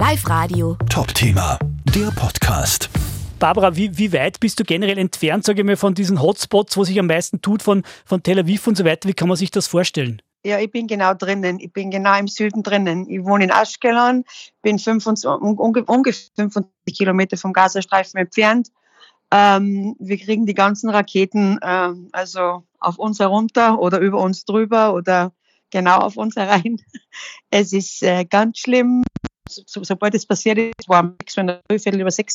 Live Radio. Top-Thema, der Podcast. Barbara, wie, wie weit bist du generell entfernt, sage ich mal, von diesen Hotspots, wo sich am meisten tut, von, von Tel Aviv und so weiter? Wie kann man sich das vorstellen? Ja, ich bin genau drinnen. Ich bin genau im Süden drinnen. Ich wohne in Aschkelon, bin 25, ungefähr 25 Kilometer vom Gazastreifen entfernt. Ähm, wir kriegen die ganzen Raketen äh, also auf uns herunter oder über uns drüber oder genau auf uns herein. Es ist äh, ganz schlimm. So, sobald es passiert ist, war am 6 Viertel über 6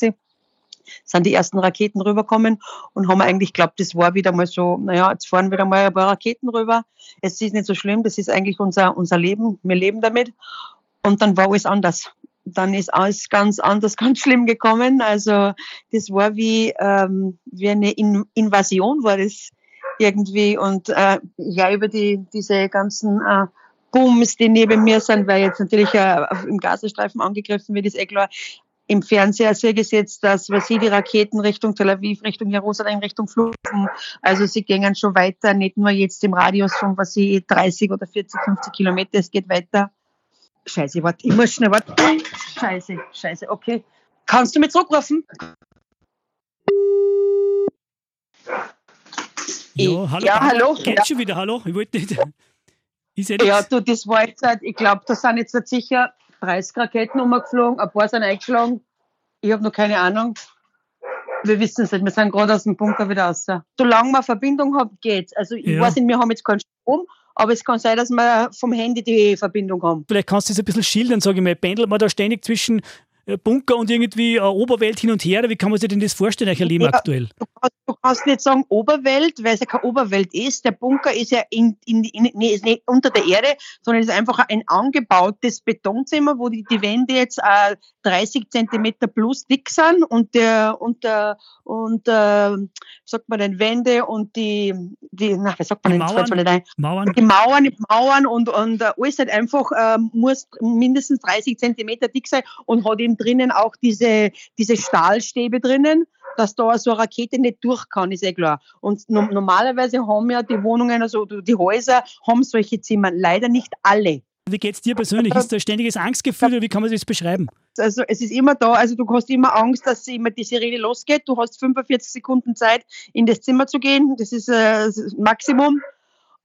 sind die ersten Raketen rüberkommen und haben eigentlich glaubt, das war wieder mal so, naja, jetzt fahren wieder mal ein paar Raketen rüber. Es ist nicht so schlimm, das ist eigentlich unser, unser Leben. Wir leben damit. Und dann war alles anders. Dann ist alles ganz anders, ganz schlimm gekommen. Also das war wie, ähm, wie eine In Invasion war das irgendwie. Und äh, ja, über die, diese ganzen äh, Booms, die neben mir sind, weil jetzt natürlich äh, im Gazastreifen angegriffen wird, ist eh klar im Fernseher sehr gesetzt, dass was sie die Raketen Richtung Tel Aviv, Richtung Jerusalem, Richtung Fluchen, also sie gehen schon weiter, nicht nur jetzt im Radius von was sie 30 oder 40, 50 Kilometer, es geht weiter. Scheiße, warte, ich muss schnell warten. Scheiße, scheiße, okay. Kannst du mich zurückrufen? Ja, hallo. Ja, hallo. Geht Ja. schon wieder, hallo? Ich wollte nicht. Ist ja Ja, du, das war jetzt, halt- ich glaube, da sind jetzt nicht sicher 30 Raketen umgeflogen, ein paar sind eingeschlagen. Ich habe noch keine Ahnung. Wir wissen es nicht, wir sind gerade aus dem Bunker wieder raus. Solange man Verbindung hat, geht's. Also ich Ja. weiß nicht, wir haben jetzt keinen Strom, aber es kann sein, dass wir vom Handy die Verbindung haben. Vielleicht kannst du das ein bisschen schildern, sage ich mal. Pendelt man da ständig zwischen äh, Bunker und irgendwie äh, Oberwelt hin und her? Wie kann man sich denn das vorstellen, euer Leben Ja. aktuell? Du kannst, du kannst nicht sagen Oberwelt, weil es ja keine Oberwelt ist. Der Bunker ist ja in, in, in, nee, ist nicht unter der Erde, sondern ist einfach ein angebautes Betonzimmer, wo die, die Wände jetzt äh, 30 Zentimeter plus dick sind und der und der und äh, sagt man denn Wände und die die na, was sagt man Die denn? Mir nicht ein. Mauern? Die Mauern, die Mauern und, und äh, alles halt einfach äh, muss mindestens 30 Zentimeter dick sein und hat eben drinnen auch diese, diese Stahlstäbe drinnen, dass da so eine Rakete nicht durch kann, ist eh klar. Und no normalerweise haben ja die Wohnungen, also die Häuser, haben solche Zimmer. Leider nicht alle. Wie geht's dir persönlich? Ist da ein ständiges Angstgefühl oder wie kann man das beschreiben? Also es ist immer da, also du hast immer Angst, dass immer die Sirene losgeht. Du hast 45 Sekunden Zeit, in das Zimmer zu gehen. Das ist äh, das Maximum.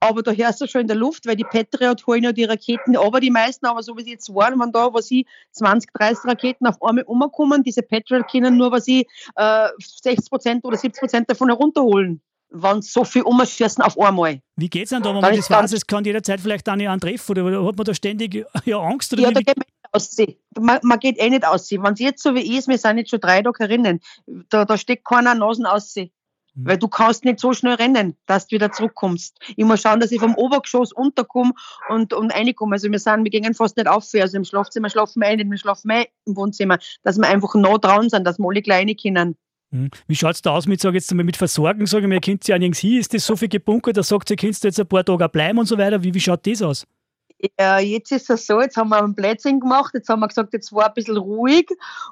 Aber da hörst du schon in der Luft, weil die Patriot holen ja die Raketen, aber die meisten, aber so wie sie jetzt waren, wenn da, was sie 20, 30 Raketen auf einmal umkommen, diese Patriot können nur, was sie äh, 60 Prozent oder 70 Prozent davon herunterholen, wenn so viel umschießen auf einmal. Wie geht's denn da, wenn man das weiß, es kann jederzeit vielleicht einen antreffen oder hat man da ständig ja, Angst? Oder Ja, da geht man nicht aussehen. Man, man geht eh nicht aussehen. Wenn es jetzt so wie ist, wir sind jetzt schon drei Tage herinnen, da, da steckt keiner Nasen aussehen. Mhm. Weil du kannst nicht so schnell rennen, dass du wieder zurückkommst. Ich muss schauen, dass ich vom Obergeschoss unterkomme und, und reinkomme. Also wir sind, wir gehen fast nicht auf. Also im Schlafzimmer schlafen wir ein, wir schlafen wir im Wohnzimmer, dass wir einfach nah dran sind, dass wir alle kleine können. Hm. wie schaut's da aus mit, sag jetzt mal, mit Versorgen? Sag ich mal, ihr könnt ja nirgends hin, ist das so viel gebunkert, da sagt ihr, könnt ihr jetzt ein paar Tage bleiben und so weiter? Wie, wie schaut das aus? Ja, jetzt ist es so, jetzt haben wir einen Plätzchen gemacht, jetzt haben wir gesagt, jetzt war ein bisschen ruhig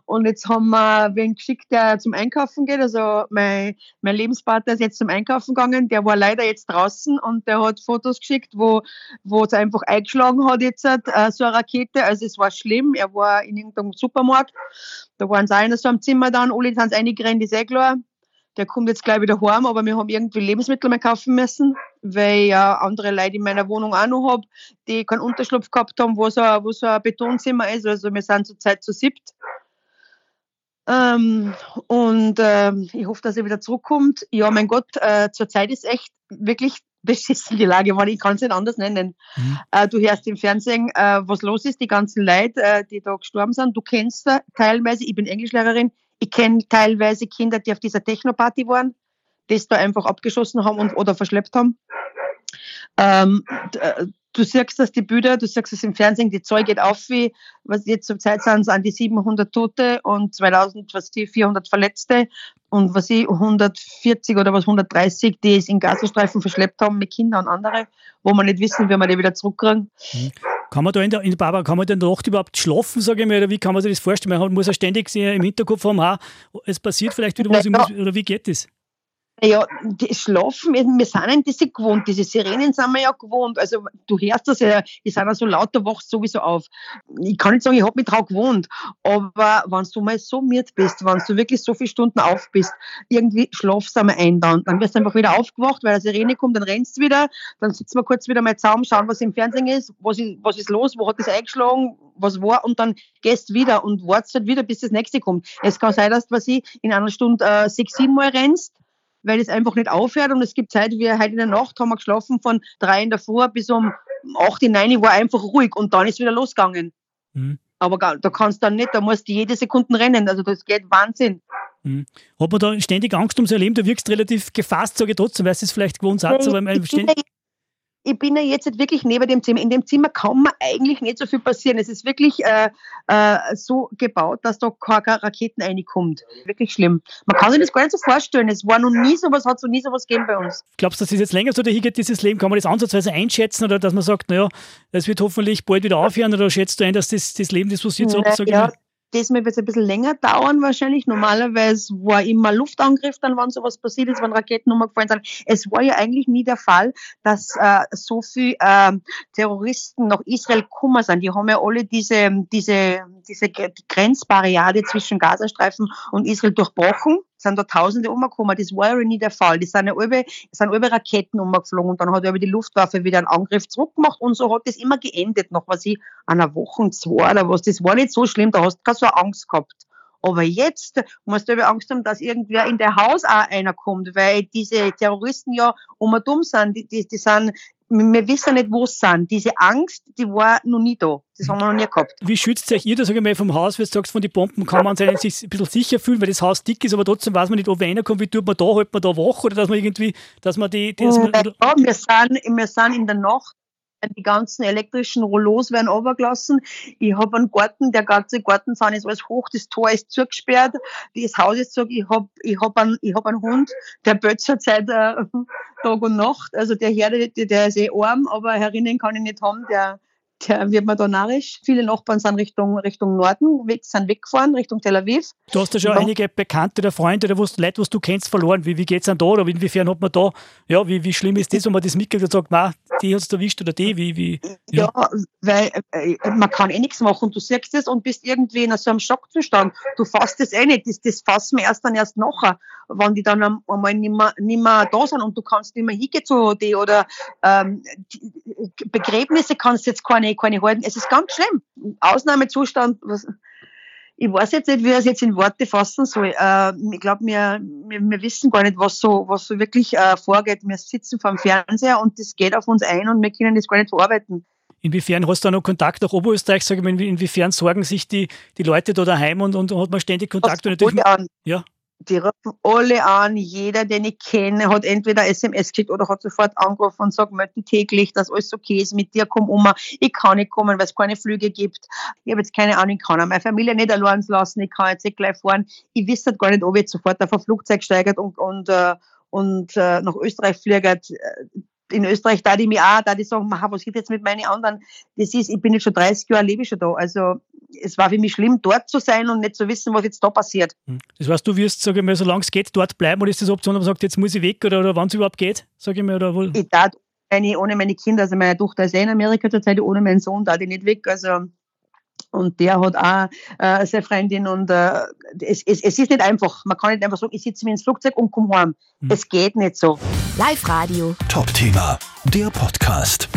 und jetzt haben wir wen geschickt, der zum Einkaufen geht. Also mein, mein Lebenspartner ist jetzt zum Einkaufen gegangen, der war leider jetzt draußen und der hat Fotos geschickt, wo, wo es einfach eingeschlagen hat jetzt äh, so eine Rakete. Also es war schlimm, er war in irgendeinem Supermarkt, da waren sie in so einem Zimmer dann, alle sind eingerannt, ist eh klar. Der kommt jetzt gleich wieder heim, aber wir haben irgendwie Lebensmittel mehr kaufen müssen, weil ich ja andere Leute in meiner Wohnung auch noch habe die keinen Unterschlupf gehabt haben, wo so, ein- wo so ein Betonzimmer ist. Also wir sind zurzeit zu siebt. Ähm, und ähm, ich hoffe, dass er wieder zurückkommt. Ja, mein Gott, äh, zurzeit ist echt wirklich beschissen die Lage, weil ich kann es nicht anders nennen. Mhm. Äh, du hörst im Fernsehen, äh, was los ist, die ganzen Leute, äh, die da gestorben sind. Du kennst da teilweise, ich bin Englischlehrerin, ich kenne teilweise Kinder, die auf dieser Techno-Party waren, das da einfach abgeschossen haben und, oder verschleppt haben. Ähm, äh, du siehst das die Bilder, du siehst es im Fernsehen, die Zahl geht auf, wie, was jetzt zur Zeit sind, es an die 700 Tote und 2000, was die 400 Verletzte und was ich 140 oder was 130, die es in Gazastreifen verschleppt haben mit Kindern und andere, wo man nicht wissen, wie man die wieder zurückkriegen. Kann man da in der, in der Barbara, kann man da in der Nacht überhaupt schlafen, sage ich mal, oder wie kann man sich das vorstellen? Man muss ja ständig im Hinterkopf haben, ah, es passiert vielleicht wieder was, muss, oder wie geht das? Ja, die schlafen, wir sind das gewohnt, diese Sirenen sind wir ja gewohnt. Also du hörst das ja, die sind ja so lauter, wachst sowieso auf. Ich kann nicht sagen, ich habe mich drauf gewohnt, aber wenn du mal so miert bist, wenn du wirklich so viele Stunden auf bist, irgendwie schlafst du einmal ein dann. Dann wirst du einfach wieder aufgewacht, weil eine Sirene kommt, dann rennst du wieder, dann sitzen wir kurz wieder mal zusammen, schauen, was im Fernsehen ist, was ist, was ist los, wo hat das eingeschlagen, was war und dann gehst wieder und wartest halt wieder, bis das nächste kommt. Es kann sein, dass du, was ich, in einer Stunde äh, sechs, sieben Mal rennst, weil es einfach nicht aufhört. Und es gibt Zeit, wie heute in der Nacht haben wir geschlafen von drei in der Früh bis um acht, neun war einfach ruhig und dann ist wieder losgegangen. Mhm. Aber da kannst du dann nicht, da musst du jede Sekunde rennen. Also das geht Wahnsinn. Mhm. Hat man da ständig Angst ums Erleben? Du wirkst relativ gefasst, sage ich trotzdem, weil es vielleicht gewohnt hat. Aber ich, ständig ich bin ja jetzt wirklich neben dem Zimmer. In dem Zimmer kann man eigentlich nicht so viel passieren. Es ist wirklich äh, äh, so gebaut, dass da keine Raketen reinkommt. Wirklich schlimm. Man kann sich das gar nicht so vorstellen. Es war noch nie sowas, hat so nie sowas gegeben bei uns. Glaubst du, dass es jetzt länger so dahin geht, dieses Leben? Kann man das ansatzweise einschätzen oder dass man sagt, naja, es wird hoffentlich bald wieder aufhören oder schätzt du ein, dass das, das Leben, das was jetzt naja, ja, Diesmal wird es ein bisschen länger dauern wahrscheinlich. Normalerweise war immer Luftangriff dann, wann sowas passiert ist, wenn Raketen umgefallen sind. Es war ja eigentlich nie der Fall, dass äh, so viele äh, Terroristen nach Israel gekommen sind. Die haben ja alle diese, diese, diese Grenzbarriere zwischen Gazastreifen und Israel durchbrochen sind da Tausende umgekommen. Das war ja nie der Fall. Die sind ja alle, Raketen umgeflogen und dann hat ja die Luftwaffe wieder einen Angriff zurückgemacht und so hat das immer geendet. Noch was ich, einer Woche, zwei oder was. Das war nicht so schlimm, da hast du keine so Angst gehabt. Aber jetzt musst du aber Angst haben, dass irgendwer in der Haus auch einer kommt, weil diese Terroristen ja um und um sind. Die, die, die sind wir wissen nicht, wo sie sind. Diese Angst, die war noch nie da. Das haben wir noch nie gehabt. Wie schützt euch ihr da, sage ich mal, vom Haus, wie du sagst, von den Bomben kann man sich ein bisschen sicher fühlen, weil das Haus dick ist, aber trotzdem weiß man nicht, ob einer kommt, wie tut man da, hält man da wach oder dass man irgendwie, dass man die... die dass man, ja, wir sind, wir sind in der Nacht die ganzen elektrischen Rollos werden runtergelassen. Ich habe einen Garten, der ganze Gartenzaun ist alles hoch, das Tor ist zugesperrt, das Haus ist zu. Ich habe ich hab einen, hab einen Hund, der bötzert seit äh, Tag und Nacht. Also der Herde, der ist eh arm, aber herinnen kann ich nicht haben, der der wird man da narrisch. Viele Nachbarn sind Richtung, Richtung Norden, weg, sind weggefahren, Richtung Tel Aviv. Du hast ja schon ja. einige Bekannte oder Freunde oder Leute, was du kennst, verloren. Wie, wie geht es dann da oder inwiefern hat man da, ja, wie, wie schlimm ist das, wenn man das mitkriegt und sagt, na, die hat es erwischt oder die, wie, wie? Ja, ja weil äh, man kann eh nichts machen. Du siehst es und bist irgendwie in so einem Schockzustand. Du fasst es eh nicht. Das, das fassen wir erst dann erst nachher, wenn die dann einmal nicht mehr, da sind und du kannst nicht mehr hingehen zu die oder ähm, die Begräbnisse kannst du jetzt keine keine, keine halten. Es ist ganz schlimm. Ausnahmezustand, was, ich weiß jetzt nicht, wie ich es jetzt in Worte fassen soll. Äh, ich glaube, wir, wir, wir, wissen gar nicht, was so, was so wirklich äh, vorgeht. Wir sitzen vor dem Fernseher und das geht auf uns ein und wir können das gar nicht verarbeiten. Inwiefern hast du da noch Kontakt nach Oberösterreich? Sag ich mal, inwiefern sorgen sich die, die Leute da daheim und, und hat man ständig Kontakt? Das und ja die rufen alle an, jeder, den ich kenne, hat entweder SMS geschickt oder hat sofort angerufen und sagt, möchte täglich, dass alles okay ist, mit dir komm um. Ich kann nicht kommen, weil es keine Flüge gibt. Ich habe jetzt keine Ahnung, ich kann meine Familie nicht allein lassen, ich kann jetzt nicht gleich fahren. Ich wüsste gar nicht, ob ich jetzt sofort auf ein Flugzeug steigert und, und, äh, und äh, nach Österreich fliegt in Österreich da die mir auch, da die sagen, was geht jetzt mit meinen anderen? Das ist, ich bin jetzt schon 30 Jahre, lebe ich schon da. Also es war für mich schlimm, dort zu sein und nicht zu wissen, was jetzt da passiert. Hm. Das heißt, du wirst, sage ich mal, solange es geht, dort bleiben oder ist das Option, ob man sagt, jetzt muss ich weg oder, oder wann es überhaupt geht, sage ich mal, oder wohl? Ich darf ohne meine Kinder, also meine Tochter ist ja in Amerika zurzeit, ohne meinen Sohn da die nicht weg. Also und der hat auch äh, seine Freundin und äh, es, es, es ist nicht einfach. Man kann nicht einfach sagen, ich sitze mir ins Flugzeug und komme heim. Mhm. Es geht nicht so. Live Radio. Top-Thema, der Podcast.